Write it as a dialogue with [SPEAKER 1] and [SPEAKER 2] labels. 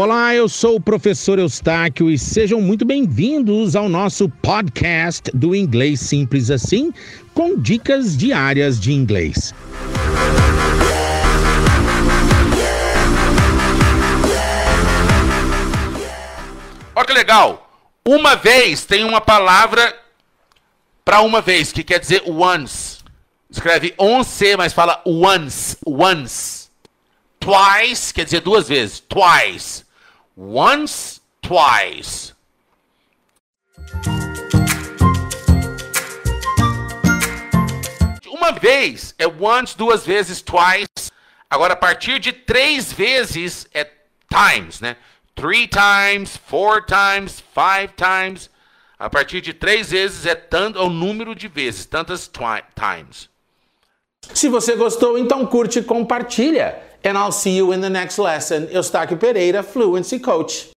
[SPEAKER 1] Olá, eu sou o professor Eustáquio e sejam muito bem-vindos ao nosso podcast do Inglês Simples Assim, com dicas diárias de inglês.
[SPEAKER 2] Olha que legal! Uma vez tem uma palavra para uma vez, que quer dizer once. Escreve once, mas fala once, once. Twice quer dizer duas vezes, twice. Once, twice. Uma vez é once, duas vezes, twice. Agora, a partir de três vezes é times, né? Three times, four times, five times. A partir de três vezes é tanto é o número de vezes, tantas times.
[SPEAKER 1] Se você gostou, então curte e compartilha. And I'll see you in the next lesson. Eustáquio Pereira, Fluency Coach.